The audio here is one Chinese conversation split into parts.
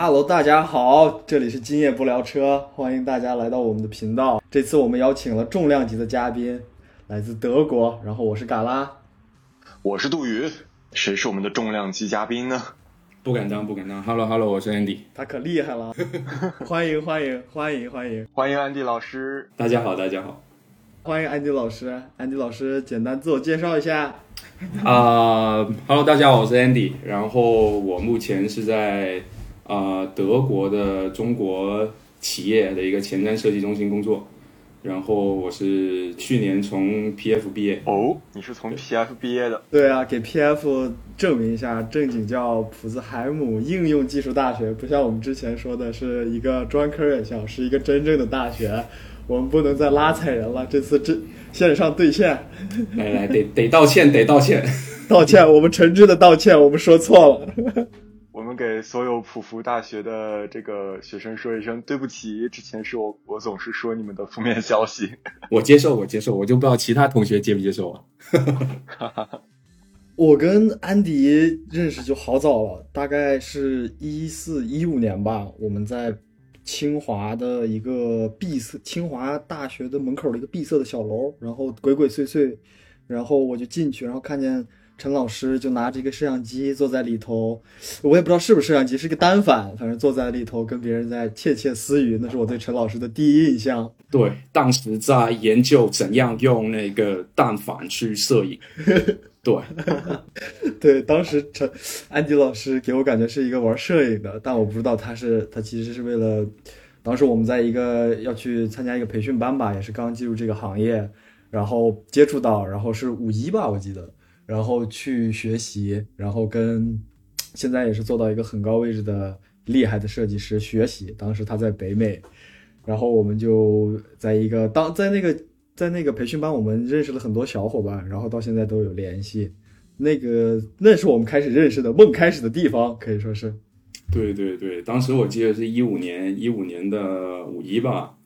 Hello，大家好，这里是今夜不聊车，欢迎大家来到我们的频道。这次我们邀请了重量级的嘉宾，来自德国，然后我是嘎拉，我是杜宇，谁是我们的重量级嘉宾呢？不敢当，不敢当。Hello Hello，我是 Andy，他可厉害了，欢迎欢迎欢迎欢迎欢迎 Andy 老师，大家好大家好，欢迎 Andy 老师，，Andy 老师简单自我介绍一下。啊、e l o 大家好，我是 Andy，然后我目前是在啊、德国的中国企业的一个前瞻设计中心工作，然后我是去年从 PF 毕业，哦，你是从 PF 毕业的，对啊，给 PF 证明一下，正经叫普兹海姆应用技术大学，不像我们之前说的是一个专科院校，是一个真正的大学。我们不能再拉踩人了，这次真线上兑现，来来得得道歉得道歉，道歉，我们诚挚的道歉，我们说错了。给所有普福大学的这个学生说一声对不起，之前是我我总是说你们的负面消息。我接受我接受，我就不知道其他同学接不接受啊。我跟安迪认识就好早了，大概是一四一五年吧，我们在清华的一个闭塞，清华大学的门口的一个闭塞的小楼，然后鬼鬼祟祟，然后我就进去，然后看见陈老师就拿着一个摄像机坐在里头，我也不知道是不是摄像机，是个单反，反正坐在里头跟别人在窃窃私语，那是我对陈老师的第一印象。对，当时在研究怎样用那个单反去摄影。对，对，当时陈安迪老师给我感觉是一个玩摄影的，但我不知道他是他其实是为了，当时我们在一个要去参加一个培训班吧，也是刚进入这个行业，然后接触到，然后是五一吧，我记得，然后去学习，然后跟现在也是做到一个很高位置的厉害的设计师学习。当时他在北美，然后我们就在一个当在那个。在那个培训班，我们认识了很多小伙伴，然后到现在都有联系。那个那是我们开始认识的梦开始的地方，可以说是。对对对，当时我记得是一五年，一五年的五一吧，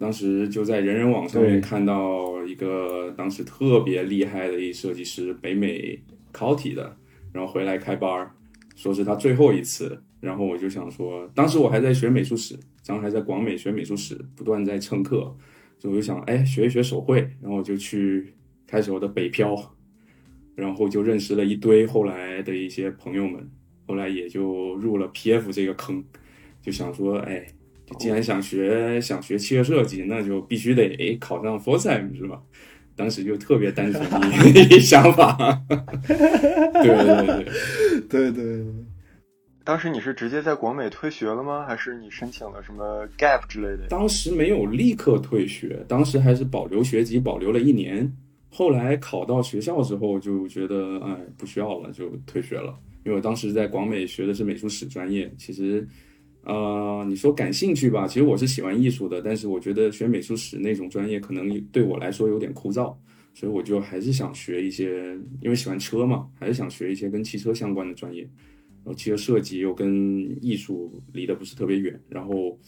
当时就在人人网上面看到一个当时特别厉害的一设计师，北美考体的，然后回来开班儿，说是他最后一次。然后我就想说，当时我还在学美术史，然后还在广美学美术史，不断在蹭课。所以我就想，哎，学一学手绘，然后就去开始我的北漂，然后就认识了一堆后来的一些朋友们，后来也就入了 PF 这个坑，就想说，哎，既然想学想学汽车设计，那就必须得考上 Forsheim 是吧？当时就特别单纯的想法，对对对 对对对。当时你是直接在广美退学了吗？还是你申请了什么 gap 之类的？当时没有立刻退学，当时还是保留学籍，保留了一年。后来考到学校之后，就觉得哎不需要了，就退学了。因为我当时在广美学的是美术史专业，其实，呃，你说感兴趣吧，其实我是喜欢艺术的，但是我觉得学美术史那种专业可能对我来说有点枯燥，所以我就还是想学一些，因为喜欢车嘛，还是想学一些跟汽车相关的专业。然后汽车设计又跟艺术离得不是特别远，然后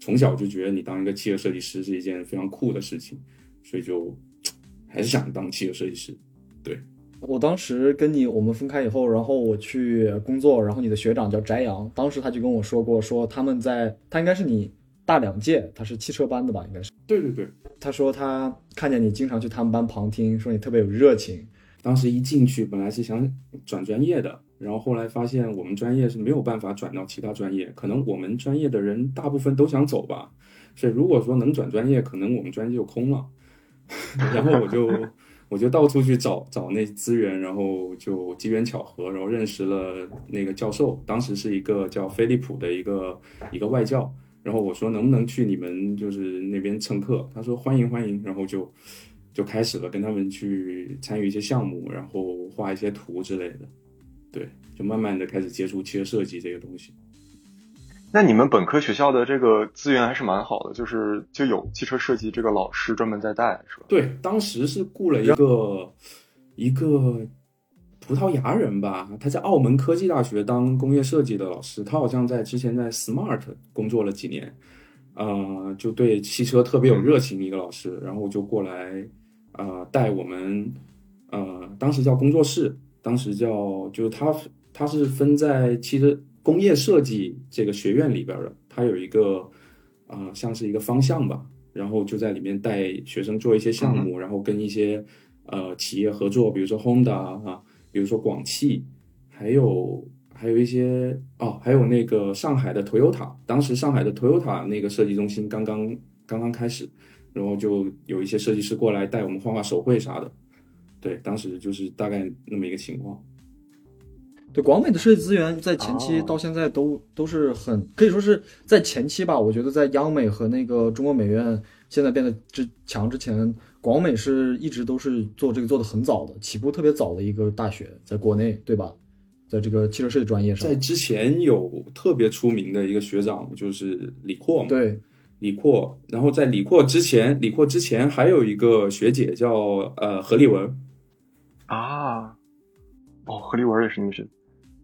从小就觉得你当一个汽车设计师是一件非常酷的事情，所以就 还是想当汽车设计师。对，我当时跟你我们分开以后，然后我去工作，然后你的学长叫翟阳，当时他就跟我说过，说他们在他应该是你大两届，他是汽车班的吧，应该是。对对对，他说他看见你经常去他们班旁听，说你特别有热情。当时一进去本来是想转专业的。然后后来发现我们专业是没有办法转到其他专业，可能我们专业的人大部分都想走吧，所以如果说能转专业，可能我们专业就空了。然后我就我就到处去找找那资源，然后就机缘巧合，然后认识了那个教授，当时是一个叫飞利浦的一个一个外教。然后我说能不能去你们就是那边蹭课？他说欢迎欢迎，然后就就开始了跟他们去参与一些项目，然后画一些图之类的。对，就慢慢的开始接触汽车设计这个东西。那你们本科学校的这个资源还是蛮好的，就是就有汽车设计这个老师专门在带，是吧？对，当时是雇了一个一个葡萄牙人吧，他在澳门科技大学当工业设计的老师，他好像在之前在 Smart 工作了几年，呃，就对汽车特别有热情的一个老师，然后就过来呃带我们，呃，当时叫工作室。当时叫就是他他是分在汽车工业设计这个学院里边的，它有一个啊、像是一个方向吧，然后就在里面带学生做一些项目，然后跟一些呃企业合作，比如说 Honda 啊，比如说广汽，还有还有一些哦，还有那个上海的 Toyota，当时上海的 Toyota 那个设计中心刚刚刚刚开始，然后就有一些设计师过来带我们画画手绘啥的，对，当时就是大概那么一个情况。对广美的设计资源在前期哦。到现在都、都是很可以说是在前期吧，我觉得在央美和那个中国美院现在变得之强之前，广美是一直都是做这个做的很早的，起步特别早的一个大学，在国内对吧？在这个汽车设计专业上。在，之前有特别出名的一个学长就是李阔嘛，对。李阔，然后在李阔之前，李阔之前还有一个学姐叫呃何立文，啊，哦，何立文也是你们学的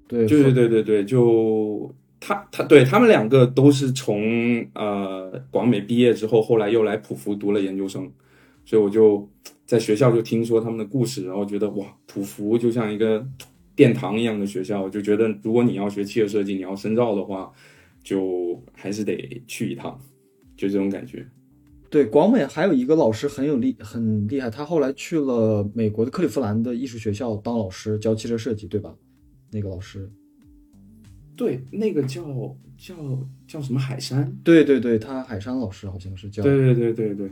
对对对对对对，就他他对他们两个都是从呃广美毕业之后，后来又来普福读了研究生，所以我就在学校就听说他们的故事，然后觉得哇，普福就像一个殿堂一样的学校，就觉得如果你要学汽车设计，你要深造的话，就还是得去一趟，就这种感觉。对，广美还有一个老师很有厉很厉害，他后来去了美国的克利夫兰的艺术学校当老师，教汽车设计，对吧？那个老师，对，那个叫叫叫什么海山？对对对，他海山老师好像是叫，对对对对对。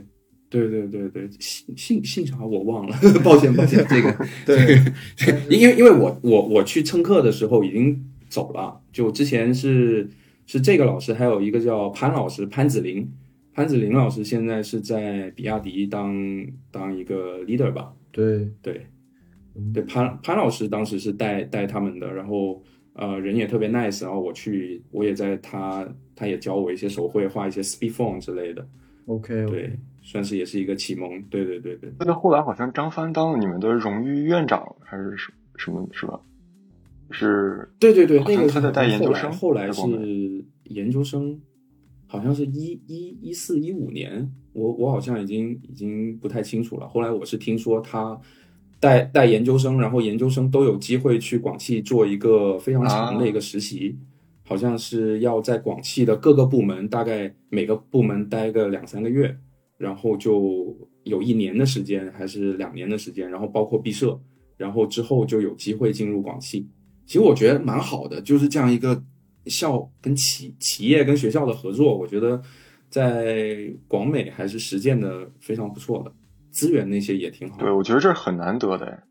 对对对对，姓姓姓啥我忘了，抱歉抱歉，这个对，因为因为我我我去蹭课的时候已经走了，就之前是是这个老师，还有一个叫潘老师潘子林，潘子林老师现在是在比亚迪当当一个 leader 吧，对对对，潘潘老师当时是带带他们的，然后呃人也特别 nice，然后我去我也在他他也教我一些手绘，画一些 speed form 之类的，，OK，对，算是也是一个启蒙，对对对对。记得后来好像张帆当了你们的荣誉院长还是什什么是吧？是对对对，那个他在带研究生后来是研究生，好像是一一一四一五年，我我好像已经已经不太清楚了。后来我是听说他带带研究生，然后研究生都有机会去广汽做一个非常长的一个实习，好像是要在广汽的各个部门，大概每个部门待个两三个月，然后就有一年的时间还是两年的时间，然后包括毕设，然后之后就有机会进入广汽。其实我觉得蛮好的，就是这样一个校跟企企业跟学校的合作，我觉得在广美还是实践的非常不错的，资源那些也挺好。对，我觉得这是很难得的哎。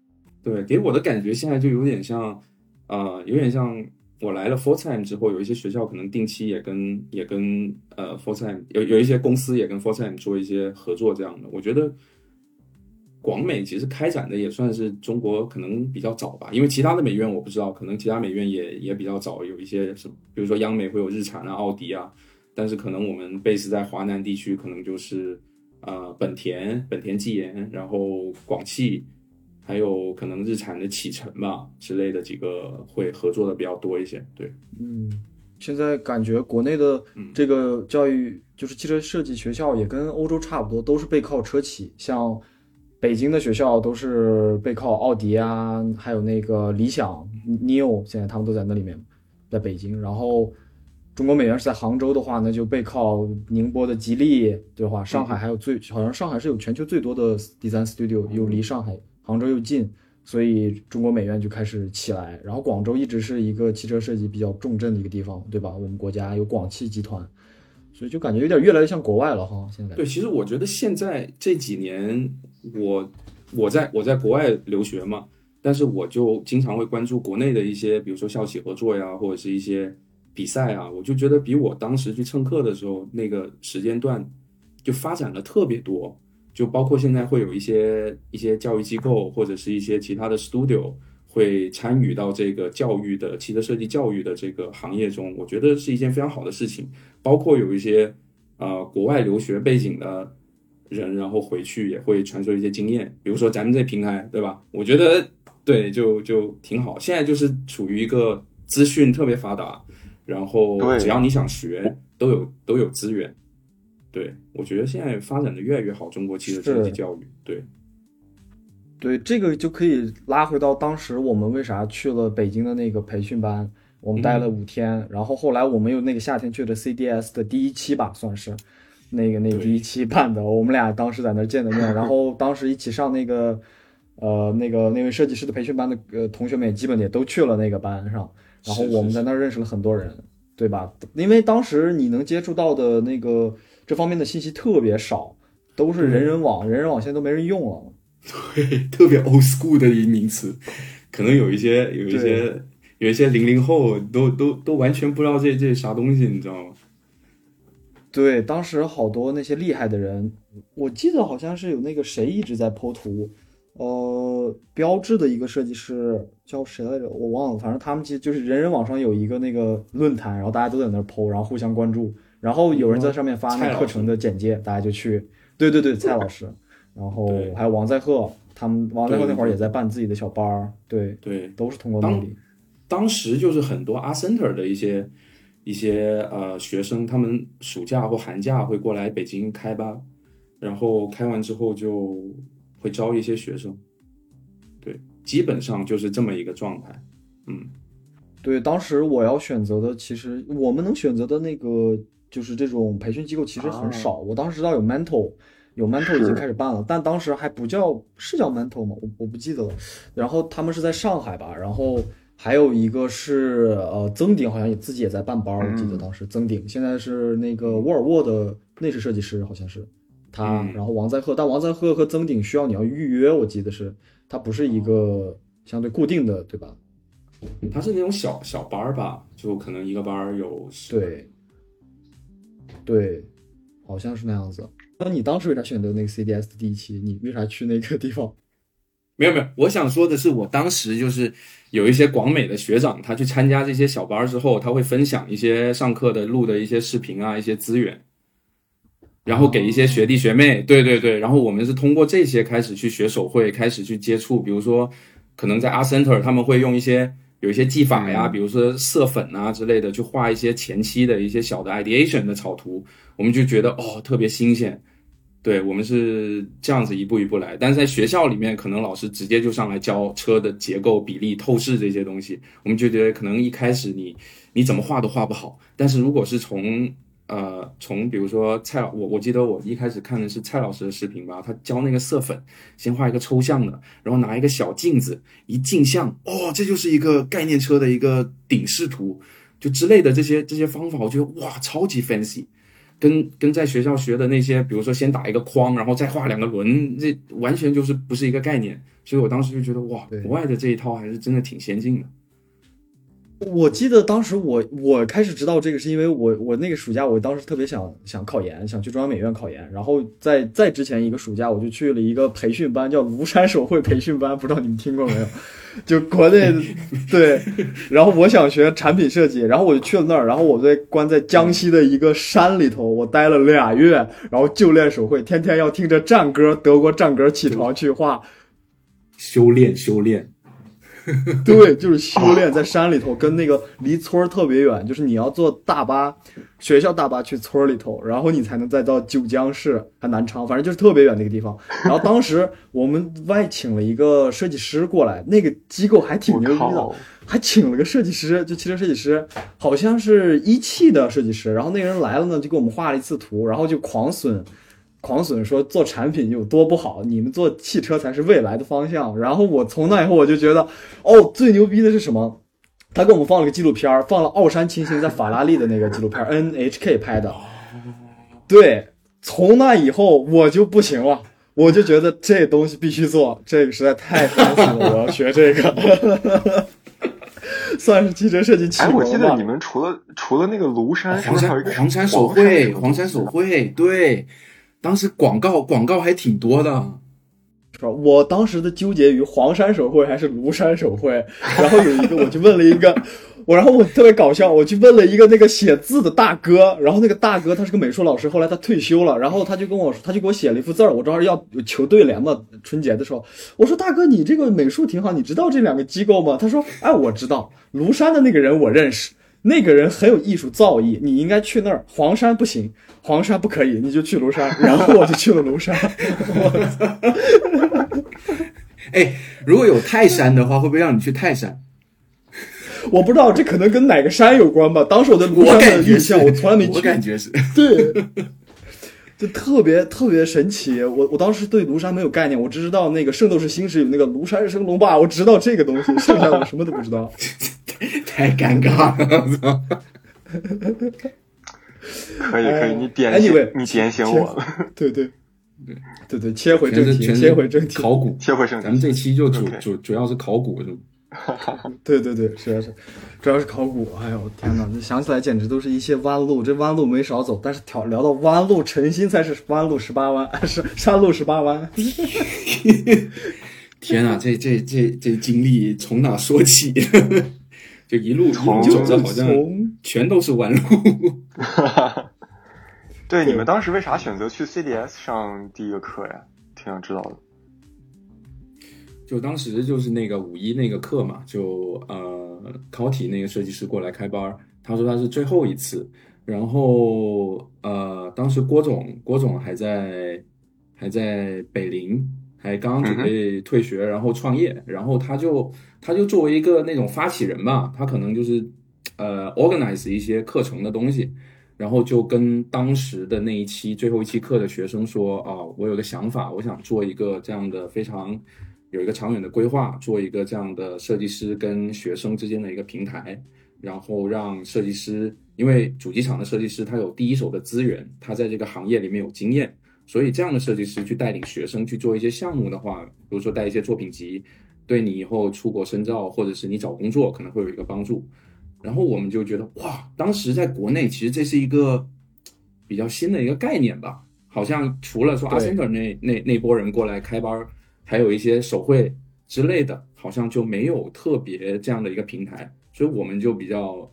对，给我的感觉现在就有点像，呃，有点像我来了 Full Time 之后，有一些学校可能定期也跟也跟呃 Full Time 有有一些公司也跟 Full Time 做一些合作这样的。我觉得广美其实开展的也算是中国可能比较早吧，因为其他的美院我不知道，可能其他美院也也比较早，有一些什么，比如说央美会有日产啊、奥迪啊，但是可能我们 base 在华南地区，可能就是呃本田、本田技研，然后广汽。还有可能日产的启辰吧之类的几个会合作的比较多一些，对，嗯，现在感觉国内的这个教育，就是汽车设计学校也跟欧洲差不多，都是背靠车企，像北京的学校都是背靠奥迪啊，还有那个理想、neo，现在他们都在那里面，在北京。然后中国美院是在杭州的话，那就背靠宁波的吉利，对吧？上海还有最，好像上海是有全球最多的 design studio，又离上海。杭州又近，所以中国美院就开始起来。然后广州一直是一个汽车设计比较重镇的一个地方，对吧？我们国家有广汽集团，所以就感觉有点越来越像国外了哈。现在对，其实我觉得现在这几年，我我在我在国外留学嘛，但是我就经常会关注国内的一些，比如说校企合作呀，或者是一些比赛啊，我就觉得比我当时去蹭课的时候那个时间段就发展了特别多。就包括现在会有一些一些教育机构或者是一些其他的 studio 会参与到这个教育的汽车设计教育的这个行业中，我觉得是一件非常好的事情。包括有一些呃国外留学背景的人，然后回去也会传授一些经验，比如说咱们这平台，对吧？我觉得对，就就挺好。现在就是处于一个资讯特别发达，然后只要你想学，都有都有资源。对，我觉得现在发展的越来越好，中国汽车设计教育，对，对，这个就可以拉回到当时我们为啥去了北京的那个培训班，我们待了五天，然后后来我们又那个夏天去的 CDS 的第一期吧，算是那个那个第一期办的，我们俩当时在那儿见的面，然后 当时一起上那个呃那个那位设计师的培训班的呃同学们也基本也都去了那个班上，然后我们在那儿认识了很多人，对吧？因为当时你能接触到的那个这方面的信息特别少，都是人人网，人人网现在都没人用了。对，特别 old school 的一名词，可能有一些有一些有一些零零后都都都完全不知道这这啥东西，你知道吗？对，当时好多那些厉害的人，我记得好像是有那个谁一直在剖图，呃，标志的一个设计师叫谁来着，我忘了，反正他们其实就是人人网上有一个那个论坛，然后大家都在那儿剖，然后互相关注，然后有人在上面发那课程的简介，大家就去，对对对，蔡老师，然后还有王在鹤，他们王在鹤那会儿也在办自己的小班儿，对，对，都是通过那里，当时就是很多 Art Center 的一些一些呃学生，他们暑假或寒假会过来北京开班，然后开完之后就会招一些学生，对，基本上就是这么一个状态。嗯，对，当时我要选择的，其实我们能选择的那个就是这种培训机构其实很少。我当时知道有 Mental，有 Mental 已经开始办了，但当时还不叫是叫 Mental 吗？我我不记得了。然后他们是在上海吧，然后还有一个是呃曾鼎，好像也自己也在办班儿，我记得嗯当时曾鼎现在是那个沃尔沃的内饰设计师，好像是他。嗯然后王在鹤，但王在鹤和曾鼎需要你要预约，我记得是它不是一个相对固定的，对吧？他是那种小小班儿吧，就可能一个班儿有对，对，好像是那样子。那你当时为啥选择那个 CDS 的第一期？你为啥去那个地方？没有没有，我想说的是，我当时就是有一些广美的学长，他去参加这些小班儿之后，他会分享一些上课的录的一些视频啊，一些资源，然后给一些学弟学妹，对对对，然后我们是通过这些开始去学手绘，开始去接触，比如说可能在 Art Center 他们会用一些有一些技法呀，比如说色粉啊之类的，去画一些前期的一些小的 ideation 的草图，我们就觉得哦特别新鲜。对我们是这样子一步一步来，但是在学校里面，可能老师直接就上来教车的结构、比例、透视这些东西，我们就觉得可能一开始你你怎么画都画不好。但是如果是从呃从比如说蔡老，我我记得我一开始看的是蔡老师的视频吧，他教那个色粉，先画一个抽象的，然后拿一个小镜子一镜像，哦，这就是一个概念车的一个顶视图，就之类的这些这些方法，我觉得哇超级 fancy。跟跟在学校学的那些，比如说先打一个框，然后再画两个轮，这完全就是不是一个概念。所以我当时就觉得，哇，国外的这一套还是真的挺先进的。我记得当时我我开始知道这个，是因为我我那个暑假，我当时特别想想考研，想去中央美院考研。然后在在之前一个暑假，我就去了一个培训班，叫庐山手绘培训班，不知道你们听过没有？就国内 对。然后我想学产品设计，然后我就去了那儿，然后我在关在江西的一个山里头，我待了俩月，然后就练手绘，天天要听着战歌，德国战歌起床去画。修炼，修炼，对，就是修炼在山里头，跟那个离村儿特别远，就是你要坐大巴，学校大巴去村儿里头，然后你才能再到九江市还南昌，反正就是特别远那个地方。然后当时我们外请了一个设计师过来，那个机构还挺牛逼的，，还请了个设计师，就汽车设计师，好像是一汽的设计师。然后那个人来了呢，就给我们画了一次图，然后就狂损，狂损说做产品有多不好，你们做汽车才是未来的方向。然后我从那以后我就觉得，哦，最牛逼的是什么？他给我们放了个纪录片儿，放了奥山亲行在法拉利的那个纪录片，NHK 拍的。对，从那以后我就不行了。我就觉得这东西必须做，这个实在太 fancy 了，我要学这个，算是汽车设计启哎，我记得你。们除了除了那个庐山，黄不是还有一个山黄山手绘，黄山手绘，对，当时广告广告还挺多的。是吧？我当时的纠结于黄山手绘还是庐山手绘，然后有一个我去问了一个，我然后我特别搞笑，我去问了一个那个写字的大哥，然后那个大哥他是个美术老师，后来他退休了，然后他就跟我，他就给我写了一幅字儿，我正好要求对联嘛，春节的时候，我说大哥你这个美术挺好，你知道这两个机构吗？他说哎我知道，庐山的那个人我认识。那个人很有艺术造诣，你应该去那儿。黄山不行，黄山不可以，你就去庐山。然后我就去了庐山。哎，如果有泰山的话，会不会让你去泰山？我不知道这可能跟哪个山有关吧。当时我在庐山的印象，我从来没去。我感觉是 对，就特别特别神奇。我我当时对庐山没有概念，我只知道那个《圣斗士星矢》有那个庐山升龙霸，我知道这个东西，剩下我什么都不知道。太尴尬了，可以可以，你点醒你点醒我了。对对对对对，切回正题，切回正题，考古，切回正题。咱们这期就主主主要是考古，是对对对，是是，主要是考古。哎呦天哪，想起来简直都是一些弯路，这弯路没少走。但是挑聊到弯路，诚心才是弯路十八弯，是山路十八弯。天哪，这这这这经历从哪说起？就一路一路走着，好像全都是弯路。对，你们当时为啥选择去 CDS 上第一个课呀？挺想知道的。就当时就是那个五一那个课嘛，就呃考体那个设计师过来开班，他说他是最后一次，然后呃当时郭总郭总还在还在北林，还刚刚准备退学，然后创业，然后他就他就作为一个那种发起人吧，他可能就是呃 organize 一些课程的东西，然后就跟当时的那一期最后一期课的学生说啊，我有个想法，我想做一个这样的非常。有一个长远的规划，做一个这样的设计师跟学生之间的一个平台，然后让设计师，因为主机厂的设计师他有第一手的资源，他在这个行业里面有经验，所以这样的设计师去带领学生去做一些项目的话，比如说带一些作品集，对你以后出国深造或者是你找工作可能会有一个帮助。然后我们就觉得哇，当时在国内其实这是一个比较新的一个概念吧，好像除了说阿森特那那那波人过来开班。还有一些手绘之类的，好像就没有特别这样的一个平台，所以我们就比较，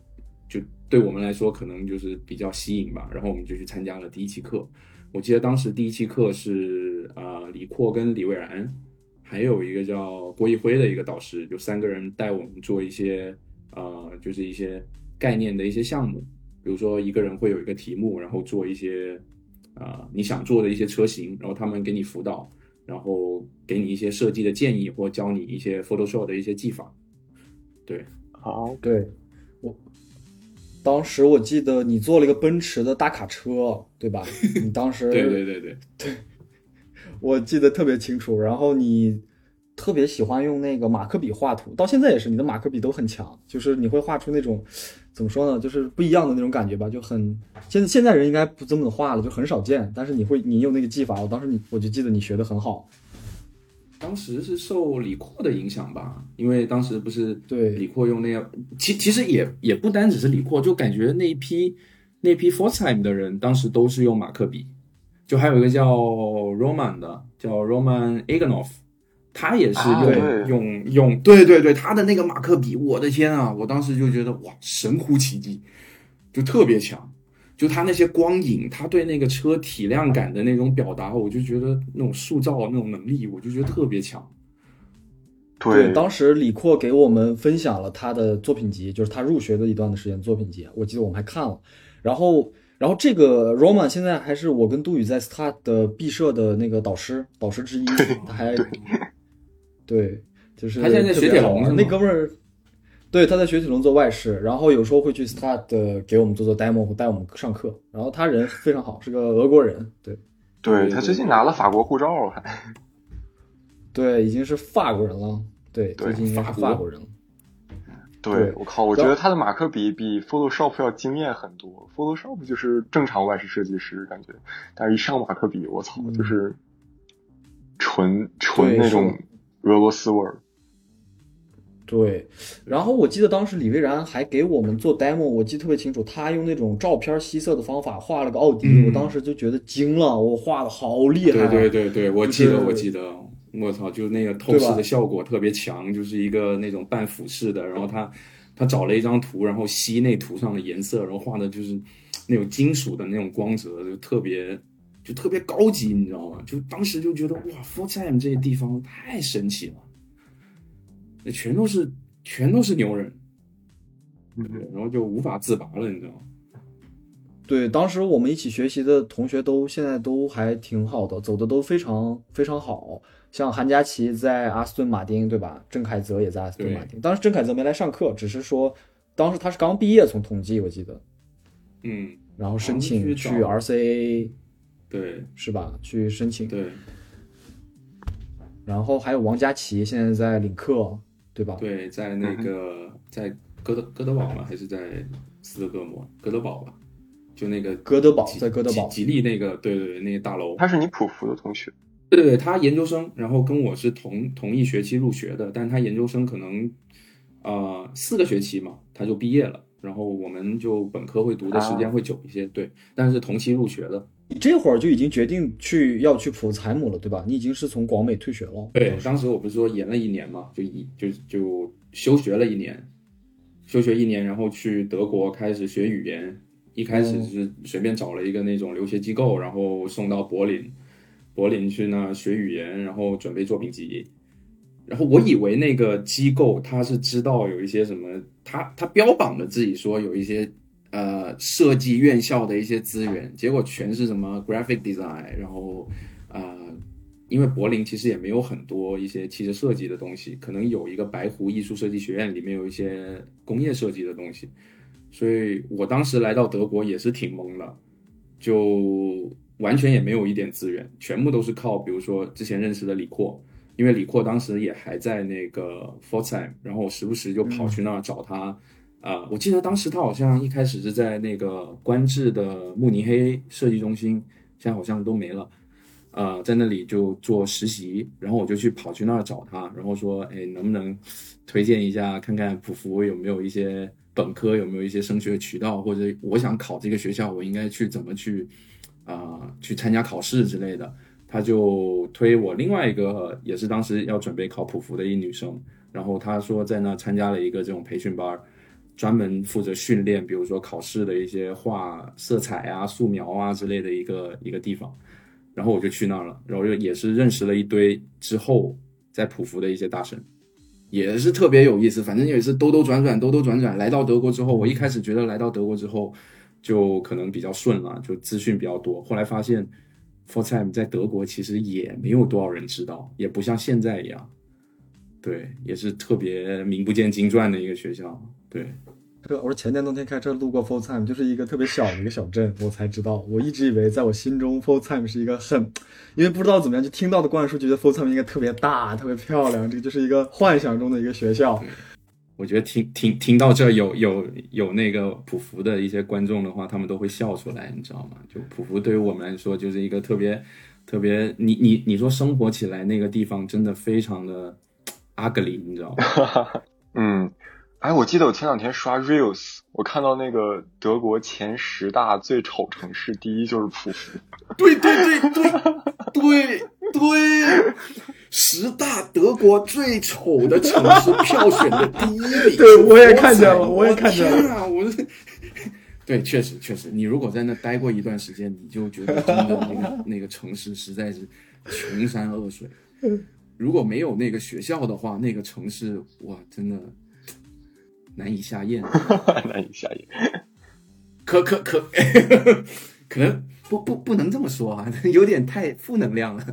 就对我们来说可能就是比较吸引吧。然后我们就去参加了第一期课。我记得当时第一期课是啊李阔跟李蔚然，还有一个叫郭一辉的一个导师，就三个人带我们做一些呃就是一些概念的一些项目，比如说一个人会有一个题目，然后做一些啊你想做的一些车型，然后他们给你辅导。然后给你一些设计的建议，或教你一些 Photoshop 的一些技法。对，好，对我当时我记得你做了一个奔驰的大卡车，对吧？你当时对对对对对，我记得特别清楚。然后你特别喜欢用那个马克笔画图，到现在也是，你的马克笔都很强，就是你会画出那种怎么说呢，就是不一样的那种感觉吧，就很现现在人应该不这么画了，就很少见。但是你会，你有那个技法，我当时你我就记得你学的很好。当时是受李阔的影响吧，因为当时不是对。李阔用那样，其其实也也不单只是李阔，就感觉那一批那批 f o r t i m e 的人当时都是用马克笔，就还有一个叫 Roman 的，叫 Roman Aganoff，他也是用用用，对对对，他的那个马克笔，我的天啊，我当时就觉得哇，神乎其技，就特别强。就他那些光影，他对那个车体量感的那种表达，我就觉得那种塑造那种能力，我就觉得特别强。对，当时李阔给我们分享了他的作品集，就是他入学的一段的时间作品集，我记得我们还看了。然后，然后这个 Roman 现在还是我跟杜宇在 Start 的毕设的那个导师，导师之一。他还对，就是他现在学铁龙，那哥们儿。对，他在雪铁龙做外事，然后有时候会去 Start 给我们做做 demo，带我们上课。然后他人非常好，是个俄国人。对，对他最近拿了法国护照，还对，已经是法国人了。对，最近应该是法国人了。对，我靠，我觉得他的马克笔比 Photoshop 要惊艳很多。Photoshop 就是正常外事设计师感觉，但是一上马克笔，我操，就是纯纯那种俄罗斯味儿。对，然后我记得当时李蔚然还给我们做 demo，我记得特别清楚，他用那种照片吸色的方法画了个奥迪，我当时就觉得惊了，我画的好厉害。对对对对，我记得我记得，我操，就是那个透视的效果特别强，就是一个那种半俯视的，然后他他找了一张图，然后吸那图上的颜色，然后画的就是那种金属的那种光泽，就特别就特别高级，你知道吗？就当时就觉得哇 f o r t i m e 这些地方太神奇了。那全都是全都是牛人，对，然后就无法自拔了，你知道吗？对，当时我们一起学习的同学都现在都还挺好的，走的都非常非常好。像韩佳琪在阿斯顿马丁，对吧？郑凯泽也在阿斯顿马丁。当时郑凯泽没来上课，只是说当时他是刚毕业，从统计我记得，嗯，然后申请去 RCA，对，是吧？去申请。对。然后还有王佳琪，现在在领克，对吧？对，在那个在哥德哥德堡吗？还是在斯德哥尔摩？哥德堡吧。就那个哥德堡，在哥德堡，吉利那个，对对对，那个大楼。他是你普福的同学，对对对，他研究生，然后跟我是同同一学期入学的，但他研究生可能，呃，四个学期嘛，他就毕业了，然后我们就本科会读的时间会久一些，对，但是同期入学的。你这会儿就已经决定去要去普财姆了，对吧？你已经是从广美退学了。对，当时我不是说延了一年嘛，就一就就休学了一年，休学一年，然后去德国开始学语言。一开始是随便找了一个那种留学机构，然后送到柏林，柏林去那学语言，然后准备作品集。然后我以为那个机构他是知道有一些什么，他他标榜的自己说有一些呃设计院校的一些资源，结果全是什么 graphic design，然后啊，因为柏林其实也没有很多一些汽车设计的东西，可能有一个白湖艺术设计学院里面有一些工业设计的东西。所以我当时来到德国也是挺懵的，就完全也没有一点资源，全部都是靠比如说之前认识的李阔，因为李阔当时也还在那个 f o r time，然后我时不时就跑去那儿找他。啊，我记得当时他好像一开始是在那个官制的慕尼黑设计中心，现在好像都没了。呃，在那里就做实习，然后我就去跑去那儿找他，然后说，哎，能不能推荐一下，看看普福有没有一些。本科有没有一些升学渠道，或者我想考这个学校，我应该去怎么去啊？去参加考试之类的。他就推我另外一个，也是当时要准备考普福的一女生，然后他说在那参加了一个这种培训班，专门负责训练，比如说考试的一些画色彩啊、素描啊之类的一个一个地方。然后我就去那儿了，然后就也是认识了一堆之后在普福的一些大神。也是特别有意思，反正也是兜兜转转，兜兜转转，来到德国之后，我一开始觉得来到德国之后，就可能比较顺了，就资讯比较多。后来发现 f o r t i m e 在德国其实也没有多少人知道，也不像现在一样，对，也是特别名不见经传的一个学校，对。这我说前年冬天开车路过 Full t i m e 就是一个特别小的一个小镇，我才知道。我一直以为在我心中 Full t i m e 是一个很，因为不知道怎么样就听到的灌输，觉得 Full t i m e 应该特别大、特别漂亮，这个就是一个幻想中的一个学校。我觉得听听听到这有有有那个普福的一些观众的话，他们都会笑出来，你知道吗？就普福对于我们来说就是一个特别特别，你你你说生活起来那个地方真的非常的 ugly，你知道吗？嗯。哎，我记得我前两天刷 reels，我看到那个德国前十大最丑城市，第一就是普福。对对对对对对，十大德国最丑的城市票选的第一名。对，我也看见了，我也看见了。我 对，确实确实，你如果在那待过一段时间，你就觉得真的那个那个城市实在是穷山恶水。如果没有那个学校的话，那个城市哇，真的。难以下咽，难以下咽，可可可，可 能不不不能这么说啊，有点太负能量了，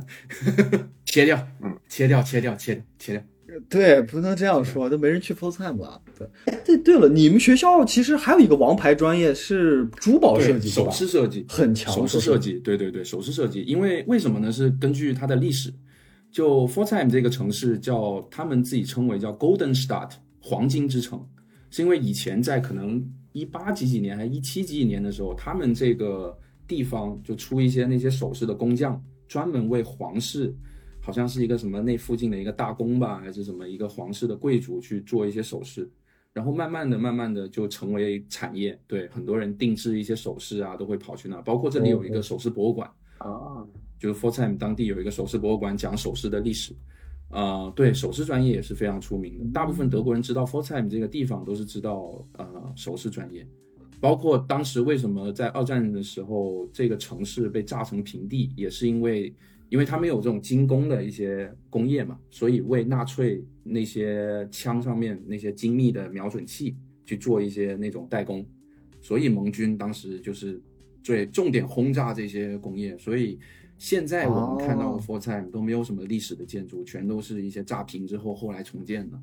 切掉，嗯，切掉，切掉，切切掉，对，不能这样说，都没人去 full time 了。对，对，对了，你们学校其实还有一个王牌专业是珠宝设计，首饰设计。很强，首饰设计，对对对，首饰设计，因为为什么呢？是根据它的历史，就 full time 这个城市叫他们自己称为叫 Golden Start 黄金之城。是因为以前在可能一八几几年还一七几几年的时候，他们这个地方就出一些那些首饰的工匠，专门为皇室，好像是一个什么那附近的一个大公吧，还是什么一个皇室的贵族去做一些首饰，然后慢慢的、慢慢的就成为产业。对，很多人定制一些首饰啊，都会跑去那，包括这里有一个首饰博物馆啊，就是 f o r t i m e 当地有一个首饰博物馆，讲首饰的历史。呃，对，首饰专业也是非常出名的。大部分德国人知道 f o r t i m e 这个地方，都是知道呃首饰专业。包括当时为什么在二战的时候这个城市被炸成平地，也是因为因为他们有这种精工的一些工业嘛，所以为纳粹那些枪上面那些精密的瞄准器去做一些那种代工，所以盟军当时就是最，重点轰炸这些工业，所以现在我们看到的 f o r t i m e 都没有什么历史的建筑，全都是一些炸平之后后来重建的。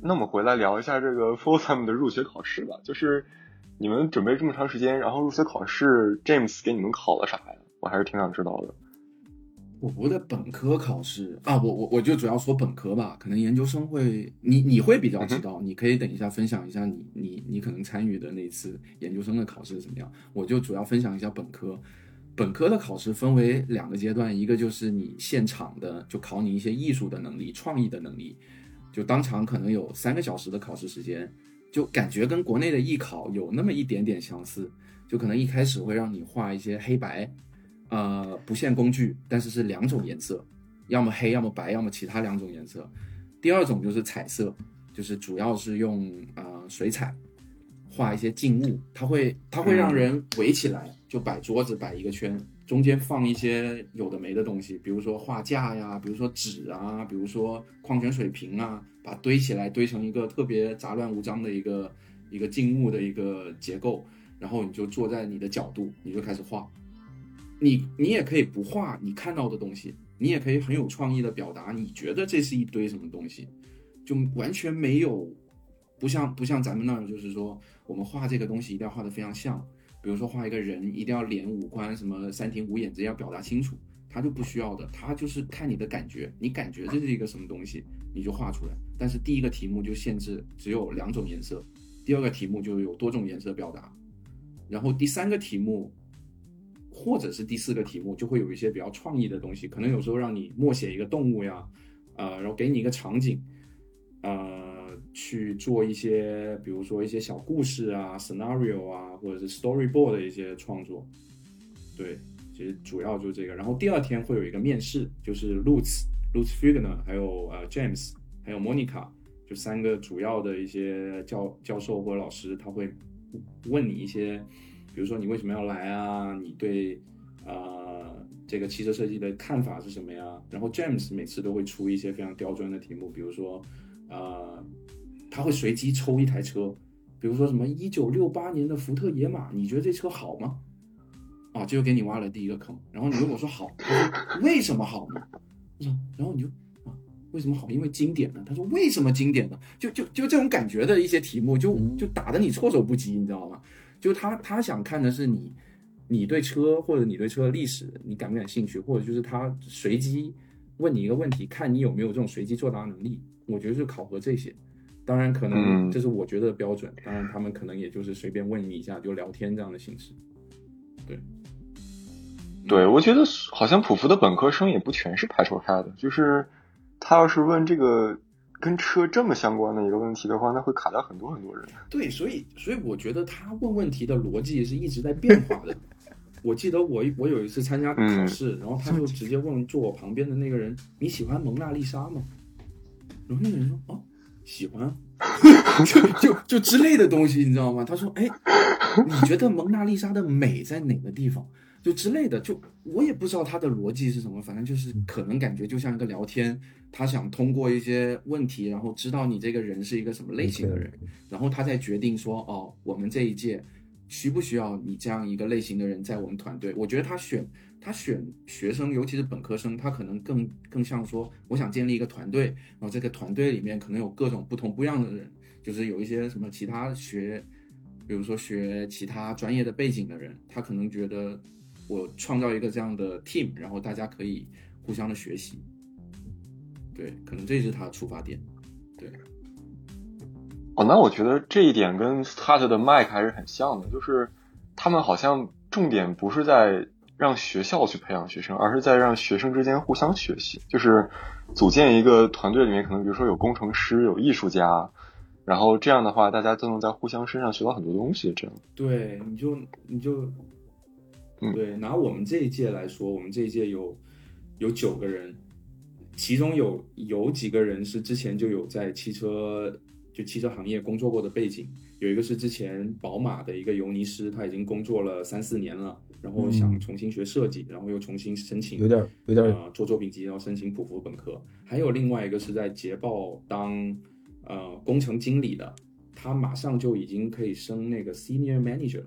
那我们回来聊一下这个 f o r t i m e 的入学考试吧，就是你们准备这么长时间，然后入学考试 James 给你们考了啥呀？我还是挺想知道的。我国的本科考试啊，我我我就主要说本科吧，可能研究生会，你你会比较知道，你可以等一下分享一下你你你可能参与的那次研究生的考试怎么样。我就主要分享一下本科，本科的考试分为两个阶段，一个就是你现场的，就考你一些艺术的能力、创意的能力，就当场可能有三个小时的考试时间，就感觉跟国内的艺考有那么一点点相似，就可能一开始会让你画一些黑白。呃，不限工具，但是是两种颜色，要么黑，要么白，要么其他两种颜色。第二种就是彩色，就是主要是用呃水彩画一些静物，它会它会让人围起来，就摆桌子摆一个圈，中间放一些有的没的东西，比如说画架呀，比如说纸啊，比如说矿泉水瓶啊，把堆起来堆成一个特别杂乱无章的一个一个静物的一个结构，然后你就坐在你的角度，你就开始画。你你也可以不画你看到的东西，你也可以很有创意的表达，你觉得这是一堆什么东西，就完全没有，不像不像咱们那儿，就是说我们画这个东西一定要画的非常像，比如说画一个人一定要脸五官什么三庭五眼这要表达清楚，他就不需要的，他就是看你的感觉，你感觉这是一个什么东西，你就画出来。但是第一个题目就限制只有两种颜色，第二个题目就有多种颜色表达，然后第三个题目。或者是第四个题目就会有一些比较创意的东西，可能有时候让你默写一个动物呀，呃，然后给你一个场景，呃，去做一些，比如说一些小故事啊，scenario 啊，或者是 storyboard 的一些创作。对，其实主要就是这个。然后第二天会有一个面试，就是 Lutz、Lutz Fugner，还有呃 James，还有 Monica，就三个主要的一些教教授或者老师，他会问你一些。比如说你为什么要来啊？你对，呃，这个汽车设计的看法是什么呀？然后 James 每次都会出一些非常刁钻的题目，比如说，呃，他会随机抽一台车，比如说什么一九六八年的福特野马，你觉得这车好吗？啊，就给你挖了第一个坑。然后你如果说好，为什么好呢？然后你就啊，为什么好？因为经典呢。他说为什么经典呢？就就就这种感觉的一些题目，就就打得你措手不及，你知道吗？就他他想看的是你，你对车或者你对车的历史你感不感兴趣，或者就是他随机问你一个问题，看你有没有这种随机作答能力。我觉得是考核这些，当然可能这是我觉得的标准，当然他们可能也就是随便问你一下就聊天这样的形式。对，对我觉得好像普福的本科生也不全是排除开的，就是他要是问这个。跟车这么相关的一个问题的话，那会卡掉很多很多人。对，所以所以我觉得他问问题的逻辑是一直在变化的。我记得我我有一次参加考试，然后他就直接问坐我旁边的那个人：“你喜欢蒙娜丽莎吗？”然后那个人说：“哦，喜欢。”就就就之类的东西，你知道吗？他说：“哎，你觉得蒙娜丽莎的美在哪个地方？”就之类的，就我也不知道他的逻辑是什么，反正就是可能感觉就像一个聊天，他想通过一些问题，然后知道你这个人是一个什么类型的人，然后他再决定说，哦，我们这一届需不需要你这样一个类型的人在我们团队？我觉得他选他选学生，尤其是本科生，他可能更更像说，我想建立一个团队，然后这个团队里面可能有各种不同不一样的人，就是有一些什么其他学，比如说学其他专业的背景的人，他可能觉得。我创造一个这样的 team，然后大家可以互相的学习，对，可能这是他的出发点，对。哦，那我觉得这一点跟 Start 的 Mike 还是很像的，就是他们好像重点不是在让学校去培养学生，而是在让学生之间互相学习，就是组建一个团队里面，可能比如说有工程师、有艺术家，然后这样的话，大家都能在互相身上学到很多东西，这样。对，你就你就。对，拿我们这一届来说，我们这一届有有九个人，其中有有几个人是之前就有在汽车就汽车行业工作过的背景，有一个是之前宝马的一个油泥师，他已经工作了三四年了，然后想重新学设计，然后又重新申请，有点有点呃做作品集，要申请普福本科。还有另外一个是在捷豹当呃工程经理的，他马上就已经可以升那个 senior manager 了。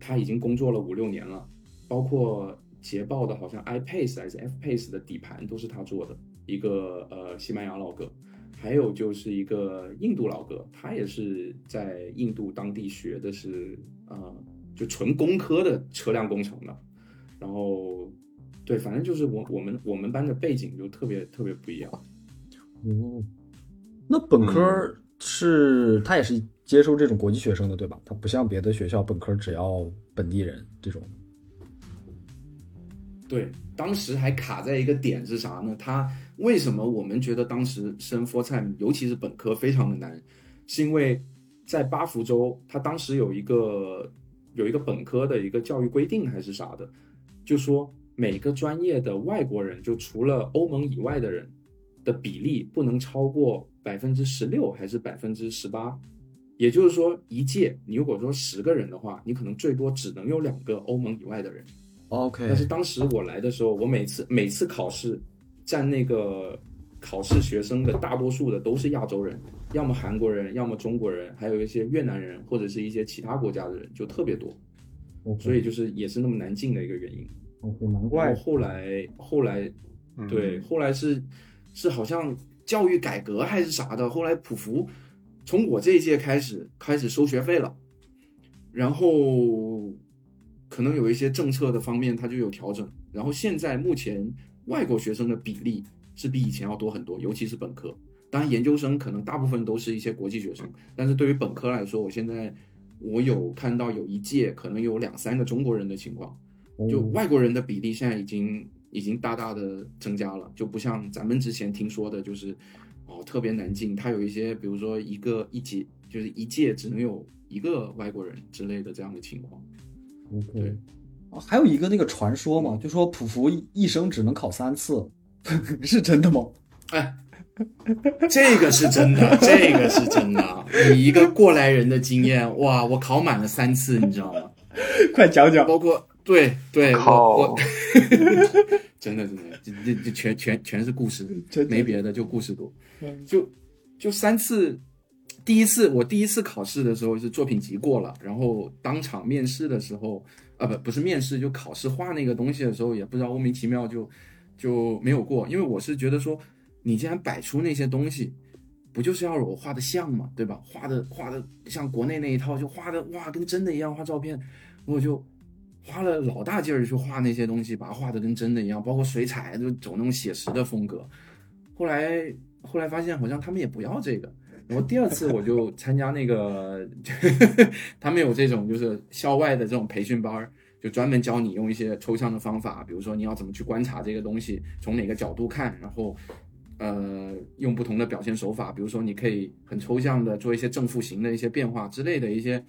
他已经工作了五六年了，包括捷豹的好像 iPace 还是 FPace 的底盘都是他做的，一个呃西班牙老哥，还有就是一个印度老哥，他也是在印度当地学的是呃就纯工科的车辆工程的，然后对，反正就是我我们我们班的背景就特别特别不一样。哦，那本科是他也是接收这种国际学生的，对吧？他不像别的学校本科只要本地人这种。对，当时还卡在一个点是啥呢？他为什么我们觉得当时升 f o r t i m e 尤其是本科非常的难？是因为在巴福州，他当时有一个有一个本科的一个教育规定还是啥的，就说每个专业的外国人，就除了欧盟以外的人的比例不能超过百分之十六还是百分之十八，也就是说一届你如果说十个人的话，你可能最多只能有两个欧盟以外的人。OK，但是当时我来的时候，我每次每次考试占那个考试学生的大多数的都是亚洲人，要么韩国人，要么中国人，还有一些越南人或者是一些其他国家的人，就特别多。所以就是也是那么难进的一个原因。OK，难怪。后后来后来嗯。对，后来是是好像教育改革还是啥的，后来普福从我这一届开始开始收学费了，然后可能有一些政策的方面它就有调整，然后现在目前外国学生的比例是比以前要多很多，尤其是本科。当然，研究生可能大部分都是一些国际学生，但是对于本科来说，我现在我有看到有一届可能有两三个中国人的情况。就哦外国人的比例现在已经已经大大的增加了，就不像咱们之前听说的，就是哦特别难进，他有一些比如说一个一届就是一届只能有一个外国人之类的这样的情况。OK，对啊还有一个那个传说嘛，就说普福一一生只能考三次，是真的吗？哎，这个是真的，这个是真的。以一个过来人的经验，哇，我考满了三次，你知道吗？快讲讲。包括对对，我我 真的真的，这这这全全全是故事真，没别的，就故事多嗯。就就三次，第一次我第一次考试的时候是作品集过了，然后当场面试的时候，啊不不是面试，就考试画那个东西的时候，也不知道莫名其妙就就没有过，因为我是觉得说，你既然摆出那些东西。不就是要我画的像嘛，对吧？画的画的像国内那一套，就画的哇，跟真的一样画照片，我就花了老大劲儿去画那些东西，把它画的跟真的一样，包括水彩，就走那种写实的风格。后来后来发现好像他们也不要这个，然后第二次我就参加那个，他们有这种就是校外的这种培训班儿，就专门教你用一些抽象的方法，比如说你要怎么去观察这个东西，从哪个角度看，然后。呃，用不同的表现手法，比如说你可以很抽象的做一些正负形的一些变化之类的一些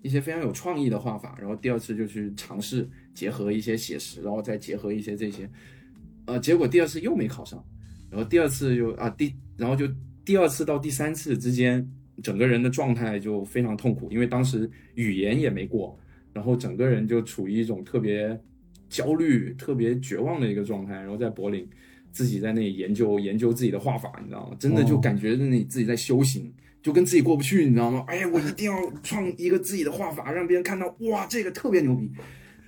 一些非常有创意的画法，然后第二次就去尝试结合一些写实，然后再结合一些这些，呃，结果第二次又没考上，然后第二次又啊第，然后就第二次到第三次之间，整个人的状态就非常痛苦，因为当时语言也没过，然后整个人就处于一种特别焦虑、特别绝望的一个状态，然后在柏林。自己在那里研究研究自己的画法，你知道吗？真的就感觉你自己在修行，就跟自己过不去，你知道吗？哎呀，我一定要创一个自己的画法，让别人看到，哇，这个特别牛逼。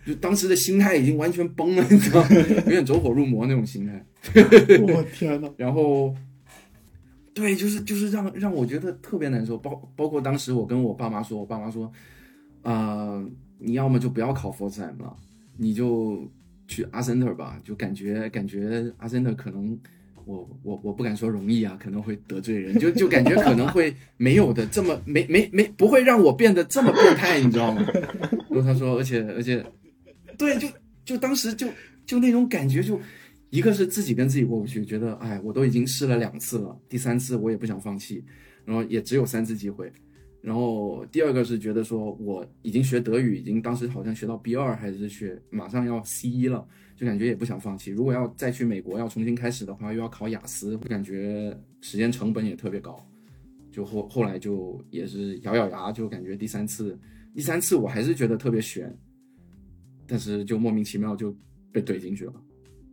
就当时的心态已经完全崩了，你知道吗？有点走火入魔那种心态。我天呐，然后，对，就是就是让让我觉得特别难受。包包括当时我跟我爸妈说，我爸妈说，啊、你要么就不要考 f o r t i m 了，你就。去阿森特吧，就感觉感觉阿森特可能我我我不敢说容易啊，可能会得罪人，就就感觉可能会没有的这么没没没不会让我变得这么变态，你知道吗？然后他说，而且而且，对，就就当时就就那种感觉就，一个是自己跟自己过不去，觉得哎，我都已经试了两次了，第三次我也不想放弃，然后也只有三次机会。然后第二个是觉得说我已经学德语，已经当时好像学到 B 二还是学马上要 C 一了，就感觉也不想放弃。如果要再去美国要重新开始的话，又要考雅思，就感觉时间成本也特别高。就后后来就也是咬咬牙，就感觉第三次，第三次我还是觉得特别悬，但是就莫名其妙就被怼进去了。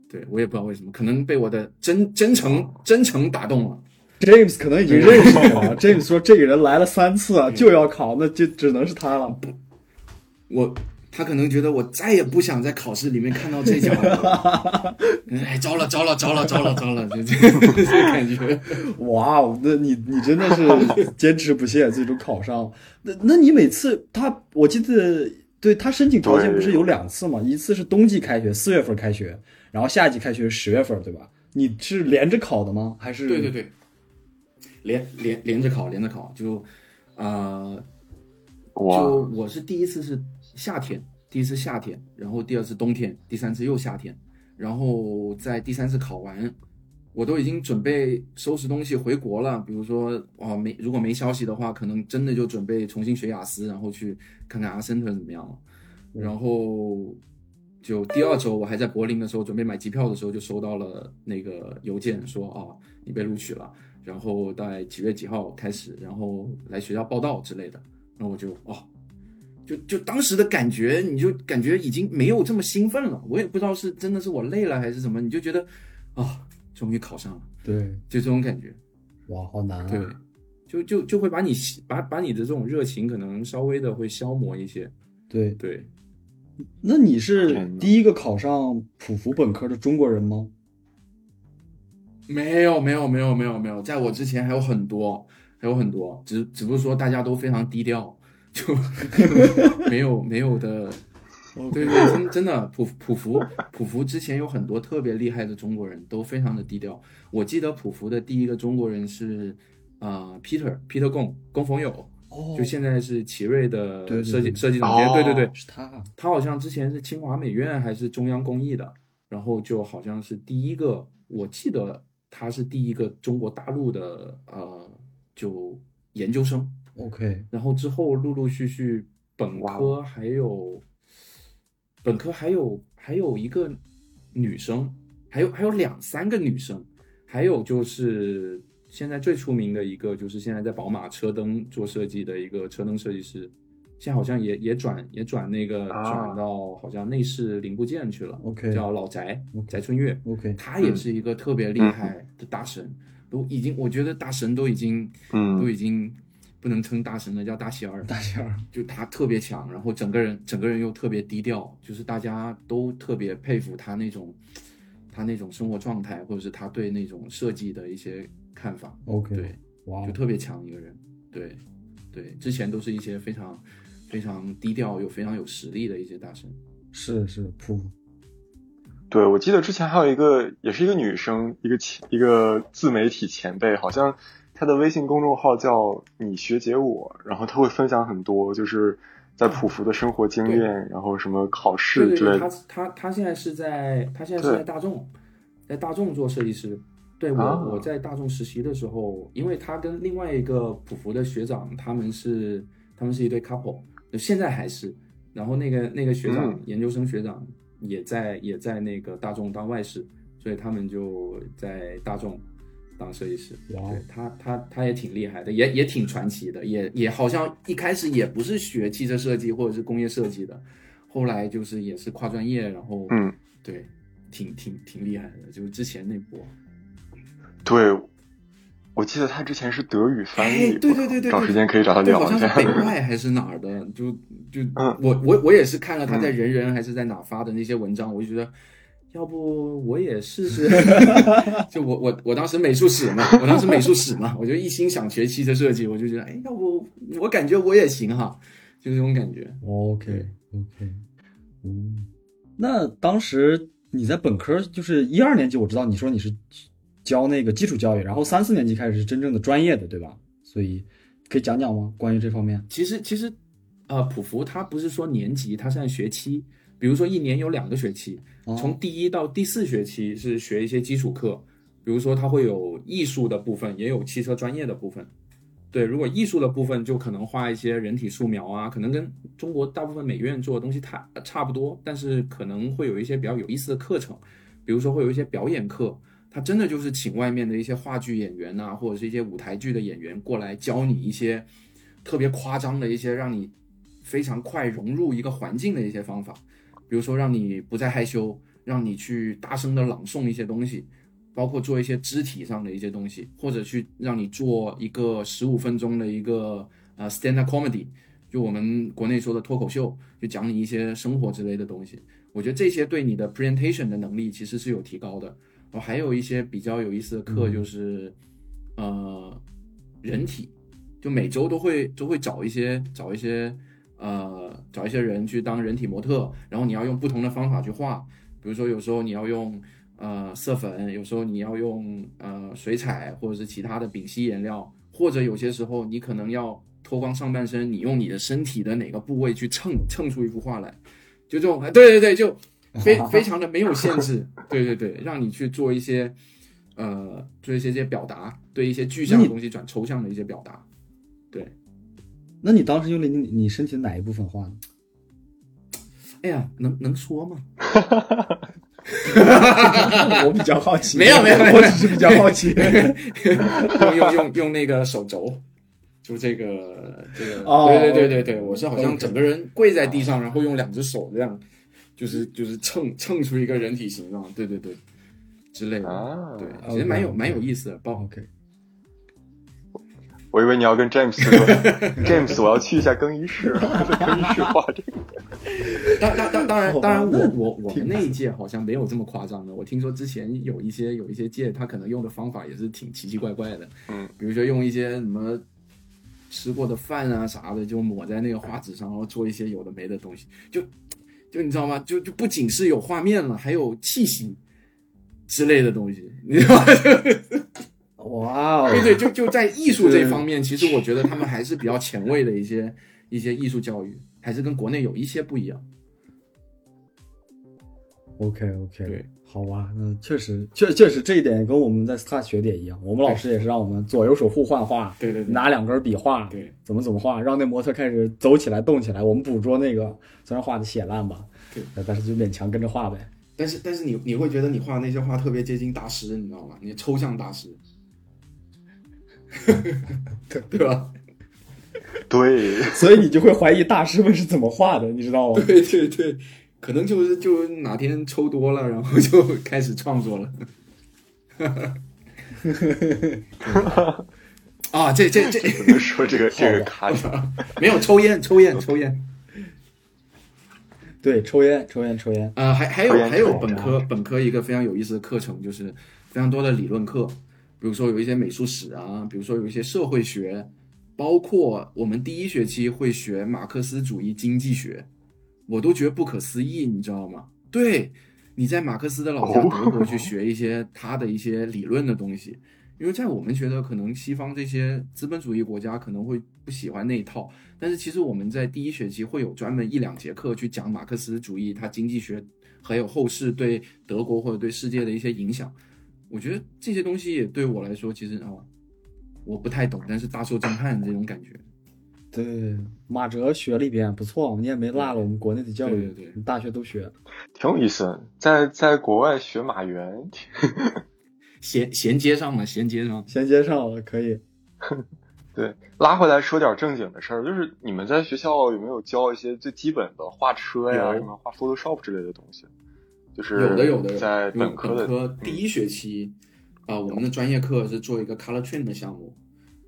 对我也不知道为什么，可能被我的真真诚真诚打动了。James 可能已经认识我了。James 说这个人来了三次就要考，那就只能是他了。不我他可能觉得我再也不想在考试里面看到这家伙了，哎，糟了糟了糟了糟了糟了，就这这 感觉。哇，那你你真的是坚持不懈，最终考上。那那你每次他，我记得对他申请条件不是有两次吗？一次是冬季开学，四月份开学，然后夏季开学十月份，对吧？你是连着考的吗？还是？对对对，连连连着考，连着考，就啊，就我是第一次是夏天，第一次夏天，然后第二次冬天，第三次又夏天，然后在第三次考完，我都已经准备收拾东西回国了。比如说，哦，没如果没消息的话，可能真的就准备重新学雅思，然后去看看阿森特怎么样了，然后。就第二周，我还在柏林的时候，准备买机票的时候，就收到了那个邮件，说啊，你被录取了，然后在几月几号开始，然后来学校报道之类的。那我就哦，就就当时的感觉，你就感觉已经没有这么兴奋了。我也不知道是真的是我累了还是什么，你就觉得啊，终于考上了。对，就这种感觉。哇，好难啊。对，就就就会把你把把你的这种热情可能稍微的会消磨一些。对对。那你是第一个考上普福本科的中国人吗？没有，没有，没有，没有，没有，在我之前还有很多，还有很多，只只不过说大家都非常低调，就 没有没有的。对对，真真的普普福普福之前有很多特别厉害的中国人，都非常的低调。我记得普福的第一个中国人是啊，Peter Peter 龚龚冯友。就现在是奇瑞的设计设计总监，对对对，是他。他好像之前是清华美院还是中央工艺的，然后就好像是第一个，我记得他是第一个中国大陆的呃，就研究生。OK，然后之后陆陆续续本科还有本科还有还有一个女生，还有还有两三个女生，还有就是。现在最出名的一个就是现在在宝马车灯做设计的一个车灯设计师，现在好像也也转也转那个转到好像内饰零部件去了。OK，叫老翟翟春月。OK，他也是一个特别厉害的大神，都已经我觉得大神都已经嗯都已经不能称大神了，叫大仙儿。大仙儿就他特别强，然后整个人整个人又特别低调，就是大家都特别佩服他那种他那种生活状态，或者是他对那种设计的一些。看法，OK，对，哇，就特别强一个人，对，对，之前都是一些非常非常低调又非常有实力的一些大神，是是普，对我记得之前还有一个也是一个女生，一个前一个自媒体前辈，好像她的微信公众号叫你学姐我，然后她会分享很多就是在普福的生活经验，然后什么考试之类的。她她她现在是在她现在是在大众，在大众做设计师。对我，我在大众实习的时候，因为她跟另外一个普福的学长，他们是他们是一对 couple，现在还是。然后那个那个学长，研究生学长也在也在那个大众当外事，所以他们就在大众当设计师。对他他他也挺厉害的，也也挺传奇的，也也好像一开始也不是学汽车设计或者是工业设计的，后来就是也是跨专业，然后嗯，对，挺挺挺厉害的，就是之前那波。对，我记得他之前是德语翻译，对对对对，找时间可以找他聊一下。好像是北 外还是哪儿的，就就我我我也是看了他在人人还是在哪发的那些文章，我就觉得，要不我也试试。就我我我当时美术史嘛，我当时美术史嘛，我就一心想学汽车设计，我就觉得，哎，要不我感觉我也行哈，就这种感觉。OK OK，嗯，那当时你在本科就是一二年级，我知道你说你是。教那个基础教育，然后三四年级开始是真正的专业的，对吧？所以可以讲讲吗？关于这方面，其实其实，呃，普福它不是说年级，它是按学期。比如说一年有两个学期，从第一到第四学期是学一些基础课，比如说它会有艺术的部分，也有汽车专业的部分。对，如果艺术的部分就可能画一些人体素描啊，可能跟中国大部分美院做的东西差差不多，但是可能会有一些比较有意思的课程，比如说会有一些表演课。他真的就是请外面的一些话剧演员呐，或者是一些舞台剧的演员过来教你一些特别夸张的一些让你非常快融入一个环境的一些方法，比如说让你不再害羞，让你去大声的朗诵一些东西，包括做一些肢体上的一些东西，或者去让你做一个十五分钟的一个呃 stand up comedy，就我们国内说的脱口秀，就讲你一些生活之类的东西。我觉得这些对你的 presentation 的能力其实是有提高的。然后还有一些比较有意思的课，就是呃人体，就每周都会都会找一些找一些呃找一些人去当人体模特，然后你要用不同的方法去画，比如说有时候你要用呃色粉，有时候你要用呃水彩或者是其他的丙烯颜料，或者有些时候你可能要脱光上半身，你用你的身体的哪个部位去蹭蹭出一幅画来，就这种，对对对，就 非非常的没有限制，对对对，让你去做一些呃做一些些表达，对一些具象的东西转抽象的一些表达，对。那你当时用了你你身体的哪一部分画呢？哎呀，能能说吗？我比较好奇，没有没有没有我只是比较好奇。用用用用那个手肘，就这个这个，哦对对对对对，我是好像整个人跪在地上，然后用两只手这样，就是就是蹭蹭出一个人体形状，对对对之类的，啊，对，其实蛮有蛮有意思的，包 OK，我以为你要跟 James 说，James，我要去一下更衣室，在更衣室画这个。当当当当然当然我我 我挺们那一届好像没有这么夸张的，我听说之前有一些有一些届他可能用的方法也是挺奇奇怪怪的，嗯，比如说用一些什么吃过的饭啊啥的，就抹在那个画纸上，然后做一些有的没的东西，就就你知道吗？就就不仅是有画面了，还有气息之类的东西，你知道吗？哇哦，对对，就就在艺术这方面，其实我觉得他们还是比较前卫的一些一些艺术教育，还是跟国内有一些不一样。OK OK，对，好吧，那确实确确实这一点跟我们在 STAR 学的也一样，我们老师也是让我们左右手互换画，对对对拿两根笔画，对怎么怎么画，让那模特开始走起来动起来，我们捕捉那个虽然画的血烂吧，对呃，但是就勉强跟着画呗。但是但是你你会觉得你画那些画特别接近大师，你知道吗？你抽象大师，对 对吧？对，所以你就会怀疑大师们是怎么画的，你知道吗？对对对，可能就是就哪天抽多了，然后就开始创作了。啊，这这这说这个这个卡 没有抽烟，抽烟，抽烟。对，抽烟，抽烟，抽烟。呃，还还有还有本科本科一个非常有意思的课程，就是非常多的理论课，比如说有一些美术史啊，比如说有一些社会学，包括我们第一学期会学马克思主义经济学，我都觉得不可思议，你知道吗？对，你在马克思的老家哦德国去学一些他的一些理论的东西，因为在我们觉得可能西方这些资本主义国家可能会不喜欢那一套，但是其实我们在第一学期会有专门一两节课去讲马克思主义它经济学还有后世对德国或者对世界的一些影响。我觉得这些东西也对我来说，其实哦，我不太懂，但是大受震撼这种感觉。对，马哲学了一遍，不错，你也没落了我们国内的教育，对对对你大学都学。挺有意思。在在国外学马原，衔衔接上了，衔接上。衔接上了，可以。对，拉回来说点正经的事儿，就是你们在学校有没有教一些最基本的画车呀、什么画 Photoshop 之类的东西？就是有的有的在本科的科第一学期，啊、我们的专业课是做一个 color train 的项目，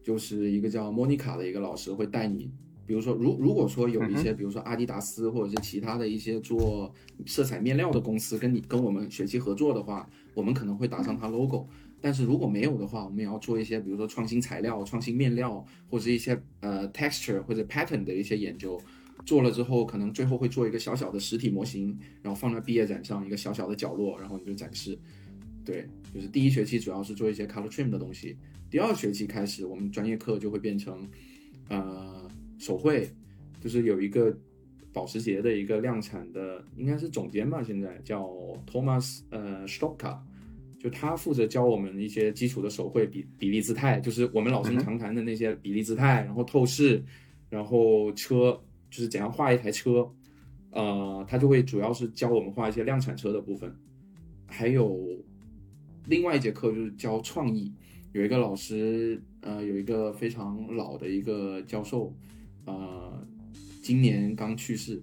就是一个叫莫妮卡的一个老师会带你，比如说如如果说有一些，比如说阿迪达斯或者是其他的一些做色彩面料的公司跟你跟我们学期合作的话，我们可能会打上它 logo。但是如果没有的话，我们也要做一些，比如说创新材料、创新面料，或者一些呃 texture 或者 pattern 的一些研究。做了之后，可能最后会做一个小小的实体模型，然后放在毕业展上一个小小的角落，然后你就展示。对，就是第一学期主要是做一些 color trim 的东西，第二学期开始，我们专业课就会变成呃手绘，就是有一个保时捷的一个量产的，应该是总监吧，现在叫 Thomas 呃 Stopka，就他负责教我们一些基础的手绘比比例姿态，就是我们老生常谈的那些比例姿态，然后透视，然后车就是怎样画一台车，呃，他就会主要是教我们画一些量产车的部分，还有另外一节课就是教创意，有一个老师，呃，有一个非常老的一个教授，呃，今年刚去世，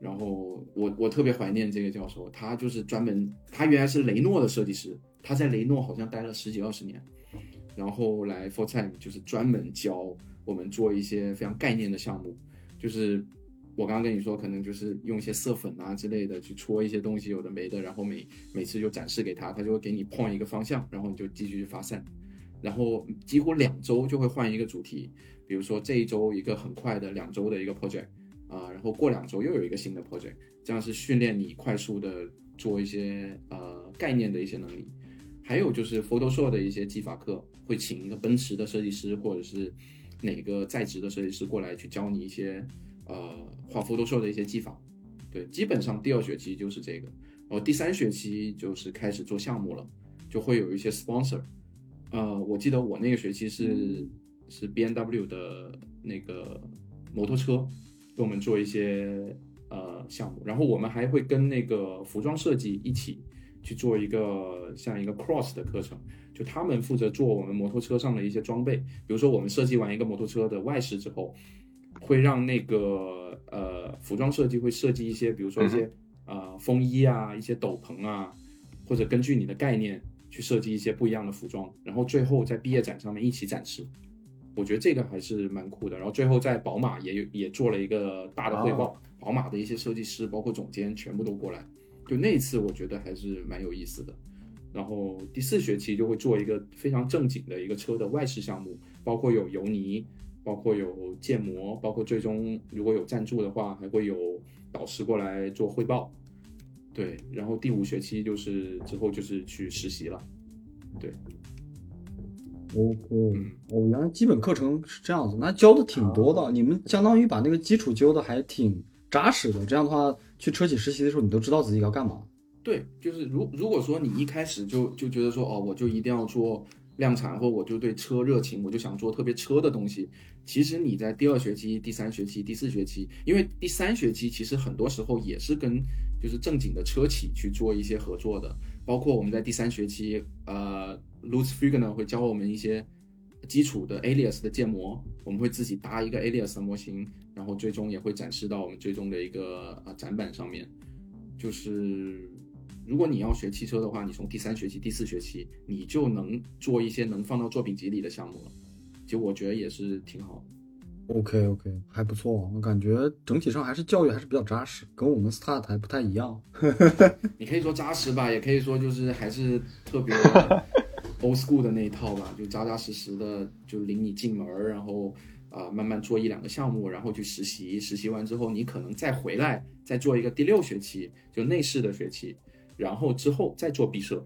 然后我我特别怀念这个教授，他就是专门，他原来是雷诺的设计师，他在雷诺好像待了十几二十年，然后来 Full Time 就是专门教我们做一些非常概念的项目，就是我刚刚跟你说，可能就是用一些色粉啊之类的去戳一些东西，有的没的，然后每每次就展示给他，他就会给你 point 一个方向，然后你就继续去发散，然后几乎两周就会换一个主题，比如说这一周一个很快的两周的一个 project 啊，然后过两周又有一个新的 project，这样是训练你快速的做一些呃概念的一些能力。还有就是 Photoshop 的一些技法课，会请一个奔驰的设计师或者是哪个在职的设计师过来去教你一些呃画 Photoshop 的一些技法。对，基本上第二学期就是这个，然后第三学期就是开始做项目了，就会有一些 sponsor。呃，我记得我那个学期是是 B N W 的那个摩托车，给我们做一些呃项目，然后我们还会跟那个服装设计一起。去做一个像一个 cross 的课程，就他们负责做我们摩托车上的一些装备，比如说我们设计完一个摩托车的外饰之后，会让那个呃服装设计会设计一些，比如说一些呃风衣啊、一些斗篷啊，或者根据你的概念去设计一些不一样的服装，然后最后在毕业展上面一起展示。我觉得这个还是蛮酷的。然后最后在宝马也有也做了一个大的汇报，宝马的一些设计师包括总监全部都过来。就那次我觉得还是蛮有意思的，然后第四学期就会做一个非常正经的一个车的外饰项目，包括有油泥，包括有建模，包括最终如果有赞助的话，还会有导师过来做汇报。对，然后第五学期就是之后就是去实习了。对，OK，哦，原来基本课程是这样子，那教的挺多的，你们相当于把那个基础教的还挺扎实的，这样的话。去车企实习的时候，你都知道自己要干嘛。对，就是如如果说你一开始就就觉得说哦，我就一定要做量产，或我就对车热情，我就想做特别车的东西。其实你在第二学期、第三学期、第四学期，因为第三学期其实很多时候也是跟就是正经的车企去做一些合作的。包括我们在第三学期，呃，Lutz f i g n e r 会教我们一些基础的 Alias 的建模，我们会自己搭一个 Alias 的模型。然后最终也会展示到我们最终的一个呃展板上面，就是如果你要学汽车的话，你从第三学期、第四学期你就能做一些能放到作品集里的项目了。其实我觉得也是挺好的。OK OK，还不错，我感觉整体上还是教育还是比较扎实，跟我们 Start 还不太一样。你可以说扎实吧，也可以说就是还是特别 old school 的那一套吧，就扎扎实实的就领你进门，然后。啊，慢慢做一两个项目，然后去实习。实习完之后，你可能再回来，再做一个第六学期，就内饰的学期，然后之后再做毕设。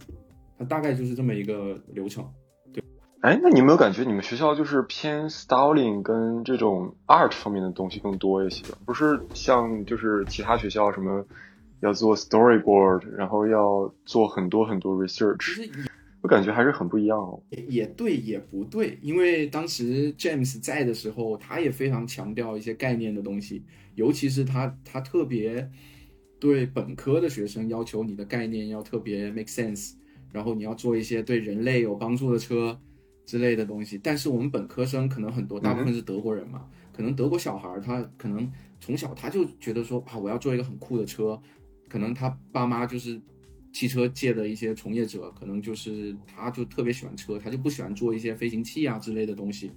它大概就是这么一个流程。对，哎，那你有没有感觉你们学校就是偏 styling 跟这种 art 方面的东西更多一些？不是像就是其他学校什么要做 storyboard，然后要做很多很多 research。我感觉还是很不一样哦。也对，也不对，因为当时 James 在的时候，他也非常强调一些概念的东西，尤其是他他特别对本科的学生要求你的概念要特别 make sense，然后你要做一些对人类有帮助的车之类的东西。但是我们本科生可能很多，大部分是德国人嘛，可能德国小孩他可能从小他就觉得说啊，我要做一个很酷的车，可能他爸妈就是。汽车界的一些从业者，可能就是他就特别喜欢车，他就不喜欢做一些飞行器啊之类的东西。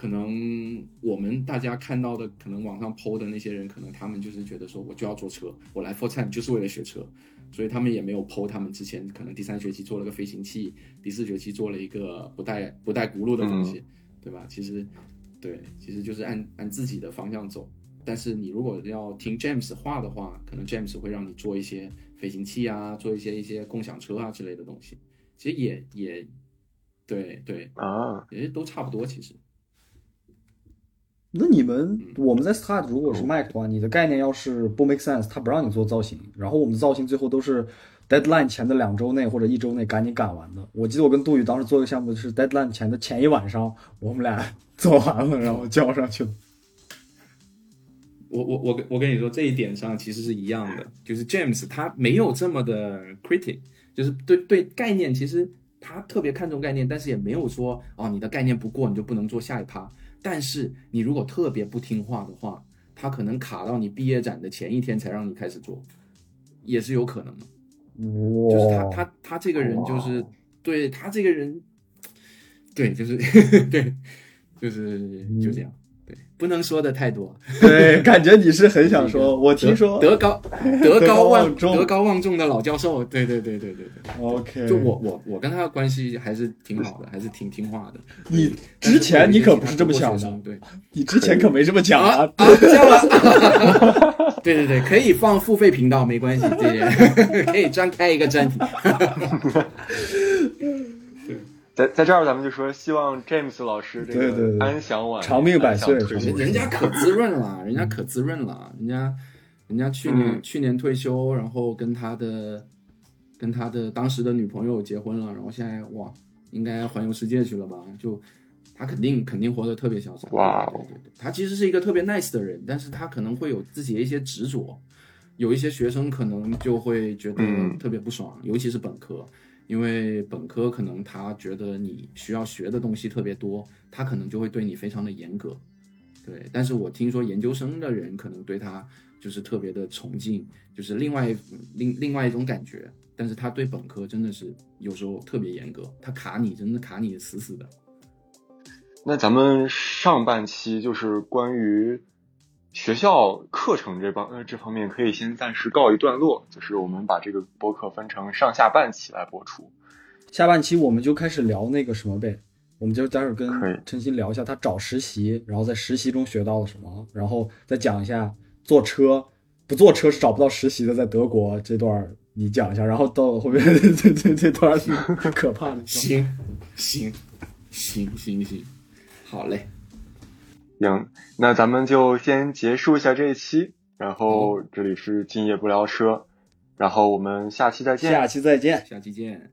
可能我们大家看到的，可能网上 PO 的那些人，可能他们就是觉得说，我就要坐车，我来 f o r time 就是为了学车，所以他们也没有 PO 他们之前可能第三学期做了个飞行器，第四学期做了一个不带不带轱辘的东西，对吧？其实，对，其实就是按按自己的方向走。但是你如果要听 James 话的话，可能 James 会让你做一些。飞行器啊，做一些一些共享车啊之类的东西，其实也也，对对啊，也都差不多。其实，那你们我们在 Start 如果是 Mac 的话，你的概念要是不 make sense，他不让你做造型，然后我们的造型最后都是 deadline 前的两周内或者一周内赶紧赶完的。我记得我跟杜宇当时做一个项目，就是 deadline 前的前一晚上，我们俩 做完了，然后交上去了。我我我跟我跟你说这一点上其实是一样的，就是 James 他没有这么的 critic，就是对对概念其实他特别看重概念，但是也没有说啊你的概念不过你就不能做下一趴。但是你如果特别不听话的话，他可能卡到你毕业展的前一天才让你开始做，也是有可能的。就是他他他这个人就是对他这个人，对就是 对就是就这样。对，不能说的太多。对，感觉你是很想说。我听说德高德高望重，德高望重的老教授。对对对对对对。OK，就我我我跟他的关系还是挺好的，还是挺听话的。你之前你可不是这么想的，对，你之前可没这么讲啊。这样了。对对对，可以放付费频道，没关系，这些 可以专开一个专题。在在这儿，咱们就说希望 James 老师这个安享晚长命百岁。人家可滋润了，人家可滋润了，人家人家去年去年退休，然后跟他的跟他的当时的女朋友结婚了，然后现在哇，应该环游世界去了吧？就他肯定肯定活得特别潇洒。哇，对对对，他其实是一个特别 nice 的人，但是他可能会有自己的一些执着，有一些学生可能就会觉得特别不爽，尤其是本科。因为本科可能他觉得你需要学的东西特别多，他可能就会对你非常的严格，对。但是我听说研究生的人可能对他就是特别的崇敬，就是另外另另外一种感觉。但是他对本科真的是有时候特别严格，他卡你真的卡你死死的。那咱们上半期就是关于学校课程这帮呃这方面可以先暂时告一段落，就是我们把这个播客分成上下半期来播出。下半期我们就开始聊那个什么呗，我们就待会儿跟陈鑫聊一下他找实习，然后在实习中学到了什么，然后再讲一下坐车不坐车是找不到实习的，在德国这段你讲一下，然后到后面 这这这段是可怕的。行行行行行，好嘞。行，那咱们就先结束一下这一期，然后这里是今夜不聊车，然后我们下期再见，下期再见，下期见。